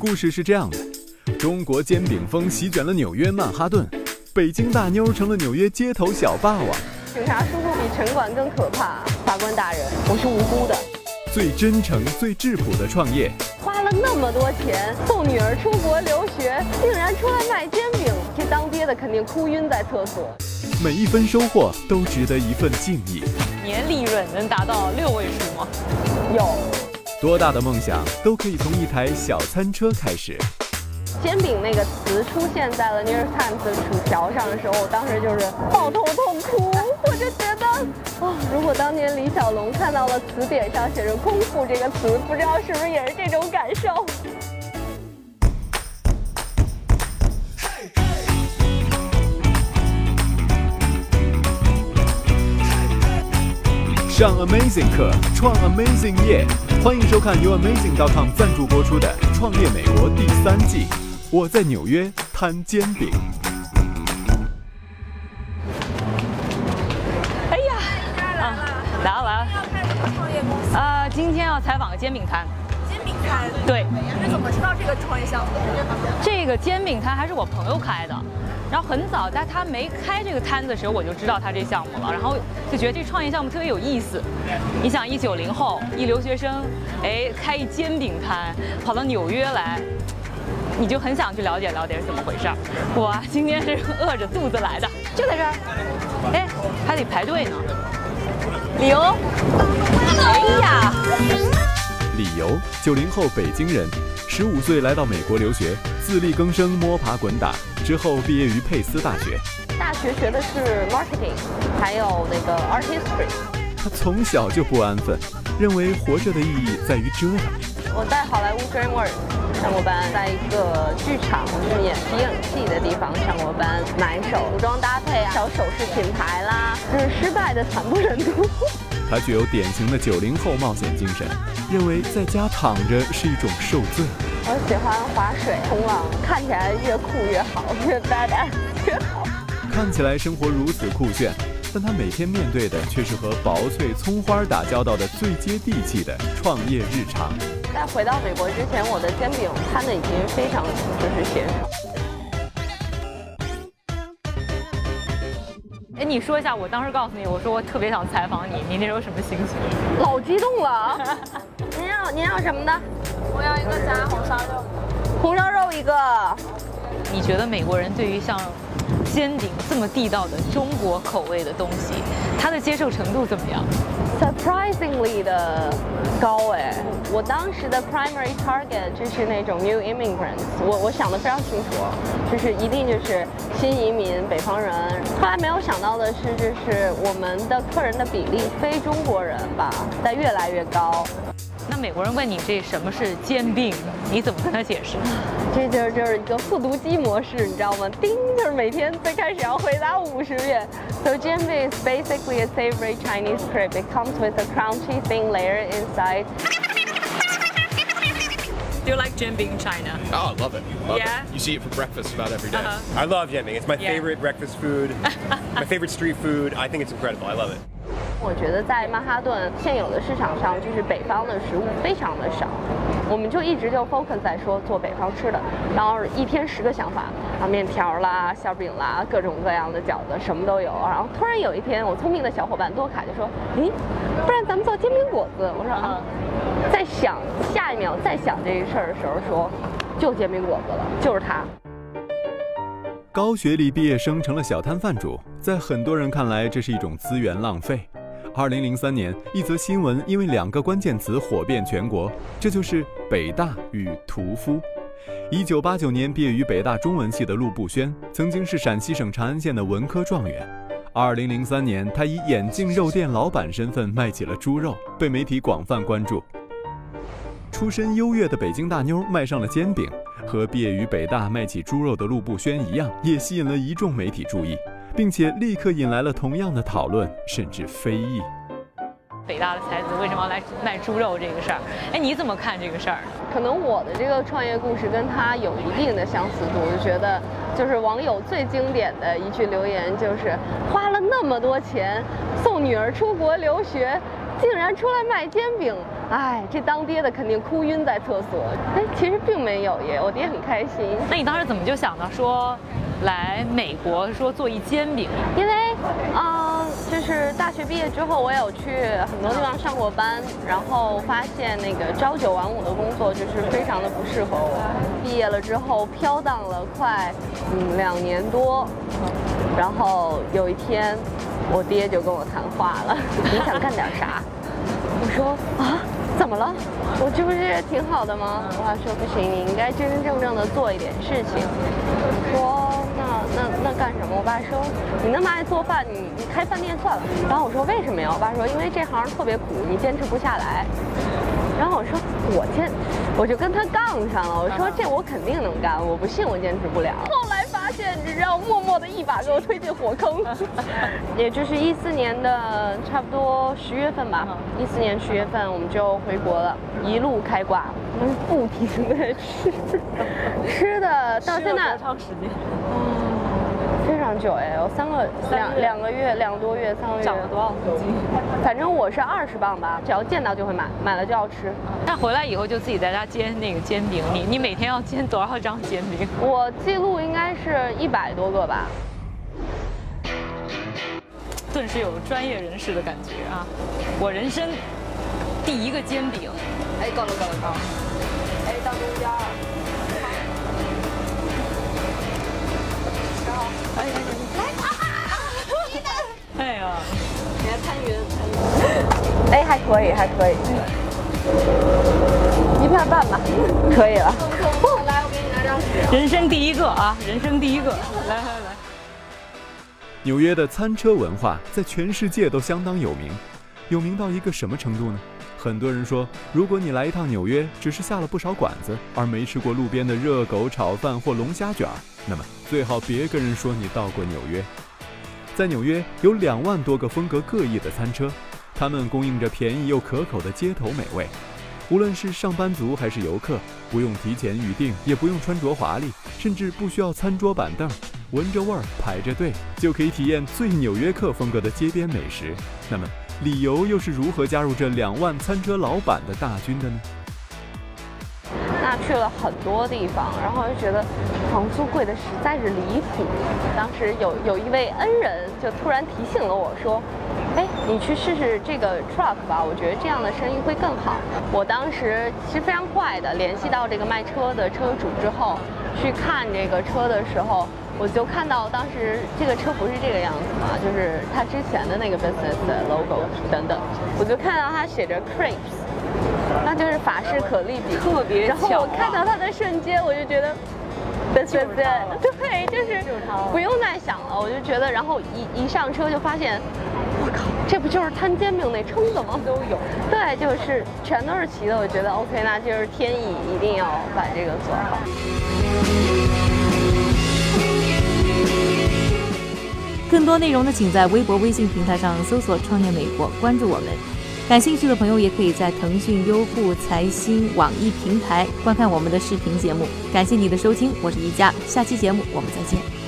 故事是这样的：中国煎饼风席卷了纽约曼哈顿，北京大妞成了纽约街头小霸王。警察叔叔比城管更可怕。法官大人，我是无辜的。最真诚、最质朴的创业，花了那么多钱送女儿出国留学，竟然出来卖煎饼，这当爹的肯定哭晕在厕所。每一分收获都值得一份敬意。年利润能达到六位数吗？有。多大的梦想都可以从一台小餐车开始。煎饼那个词出现在了《New York Times》的薯条上的时候，我当时就是抱头痛哭。我就觉得，啊，如果当年李小龙看到了词典上写着“功夫”这个词，不知道是不是也是这种感受。上 Amazing 课，创 Amazing 业，欢迎收看由 Amazing.com 赞助播出的《创业美国》第三季。我在纽约摊煎饼。哎呀，啊，来了来了，要开什么创业公司？啊，今天要采访个煎饼摊。煎饼摊。对。你怎么知道这个创业项目？这个煎饼摊还是我朋友开的，然后很早在他没开这个摊子的时候，我就知道他这项目了，然后就觉得这创业项目特别有意思。你想，一九零后，一留学生，哎，开一煎饼摊，跑到纽约来。你就很想去了解了解是怎么回事儿。我今天是饿着肚子来的，就在这儿。哎，还得排队呢。理由？哎呀！理由：九零后北京人，十五岁来到美国留学，自力更生，摸爬滚打，之后毕业于佩斯大学。大学学的是 marketing，还有那个 art history。他从小就不安分，认为活着的意义在于折腾。我在好莱坞 DreamWorks。上过班，在一个剧场就是演皮影戏的地方上过班，买手服装搭配啊，小首饰品牌啦，就是失败的惨不忍睹。他具有典型的九零后冒险精神，认为在家躺着是一种受罪。我喜欢划水、冲浪，看起来越酷越好，越 badass 越好。看起来生活如此酷炫，但他每天面对的却是和薄脆葱花打交道的最接地气的创业日常。在回到美国之前，我的煎饼摊的已经非常就是娴熟。哎，你说一下，我当时告诉你，我说我特别想采访你，你那时候什么心情？老激动了。您要您要什么的？我要一个炸红烧肉，红烧肉一个。你觉得美国人对于像煎饼这么地道的中国口味的东西，他的接受程度怎么样？surprisingly 的高哎，我当时的 primary target 就是那种 new immigrants，我我想的非常清楚，就是一定就是新移民北方人。后来没有想到的是，就是我们的客人的比例非中国人吧，在越来越高。那美国人问你这什么是煎饼，你怎么跟他解释？这就是就是一个复读机模式，你知道吗？叮，就是每天最开始要回答五十遍。So jianbing is basically a savory Chinese crepe. It comes with a crunchy thin layer inside. Do you like jianbing in China? Oh, I love it. Love yeah? It. You see it for breakfast about every day. Uh-huh. I love jianbing. It's my yeah. favorite breakfast food, my favorite street food. I think it's incredible. I love it. 我觉得在曼哈顿现有的市场上，就是北方的食物非常的少，我们就一直就 focus 在说做北方吃的，然后一天十个想法啊，面条啦、馅饼啦，各种各样的饺子，什么都有。然后突然有一天，我聪明的小伙伴多卡就说：“咦，不然咱们做煎饼果子？”我说：“啊。”在想下一秒再想这事儿的时候，说就煎饼果子了，就是它。高学历毕业生成了小摊贩主，在很多人看来，这是一种资源浪费。二零零三年，一则新闻因为两个关键词火遍全国，这就是北大与屠夫。一九八九年毕业于北大中文系的陆步轩，曾经是陕西省长安县的文科状元。二零零三年，他以眼镜肉店老板身份卖起了猪肉，被媒体广泛关注。出身优越的北京大妞卖上了煎饼，和毕业于北大卖起猪肉的陆步轩一样，也吸引了一众媒体注意。并且立刻引来了同样的讨论，甚至非议。北大的才子为什么要来卖猪肉这个事儿？哎，你怎么看这个事儿？可能我的这个创业故事跟他有一定的相似度，我就觉得，就是网友最经典的一句留言就是：花了那么多钱送女儿出国留学，竟然出来卖煎饼，哎，这当爹的肯定哭晕在厕所。哎，其实并没有耶，我爹很开心。那你当时怎么就想到说来美国说做一煎饼？因为，嗯，就是大学毕业之后，我有去很多地方上过班，然后发现那个朝九晚五的工作就是非常的不适合我。毕业了之后飘荡了快嗯两年多，然后有一天，我爹就跟我谈话了，你想干点啥？我说啊，怎么了？我这不是挺好的吗？我爸说不行，你应该真真正正的做一点事情。我说那那那干什么？我爸说你那么爱做饭，你你开饭店算了。然后我说为什么呀？我爸说因为这行特别苦，你坚持不下来。然后我说我坚，我就跟他杠上了。我说这我肯定能干，我不信我坚持不了。默默的一把给我推进火坑。也就是一四年的差不多十月份吧，一四年十月份我们就回国了，一路开挂，我们不停的吃，吃的到现在多长时间？非常久哎，有三个两两个月两个多月三个月。长了多少斤？反正我是二十磅吧，只要见到就会买，买了就要吃。那回来以后就自己在家煎那个煎饼，你你每天要煎多少张煎饼？我记录应该是一百多个吧。顿时有专业人士的感觉啊！我人生第一个煎饼，哎，够了够了够了。哎，到中间哎呀，哎呀，你还攀云，攀云。哎，还可以，还可以。一片半吧，可以了。来，我给你拿张纸。人生第一个啊，人生第一个，来来来。纽约的餐车文化在全世界都相当有名，有名到一个什么程度呢？很多人说，如果你来一趟纽约，只是下了不少馆子，而没吃过路边的热狗炒饭或龙虾卷儿，那么最好别跟人说你到过纽约。在纽约有两万多个风格各异的餐车，它们供应着便宜又可口的街头美味。无论是上班族还是游客，不用提前预定，也不用穿着华丽，甚至不需要餐桌板凳，闻着味儿排着队就可以体验最纽约客风格的街边美食。那么，理由又是如何加入这两万餐车老板的大军的呢？那去了很多地方，然后就觉得房租贵的实在是离谱。当时有有一位恩人就突然提醒了我说：“哎，你去试试这个 truck 吧，我觉得这样的生意会更好。”我当时其实非常快的联系到这个卖车的车主之后，去看这个车的时候，我就看到当时这个车不是这个样子嘛，就是它之前的那个 business 的 logo 等等，我就看到它写着 crepes。那就是法式可丽饼，特别然后我看到它的瞬间，我就觉得。对对对，对，就是不用再想了，我就觉得，然后一一上车就发现，我靠，这不就是摊煎饼那撑子吗？都有，对，就是全都是齐的，我觉得 OK，那就是天意，一定要把这个做好。更多内容呢，请在微博、微信平台上搜索“创业美国”，关注我们。感兴趣的朋友也可以在腾讯、优酷、财新、网易平台观看我们的视频节目。感谢你的收听，我是宜佳，下期节目我们再见。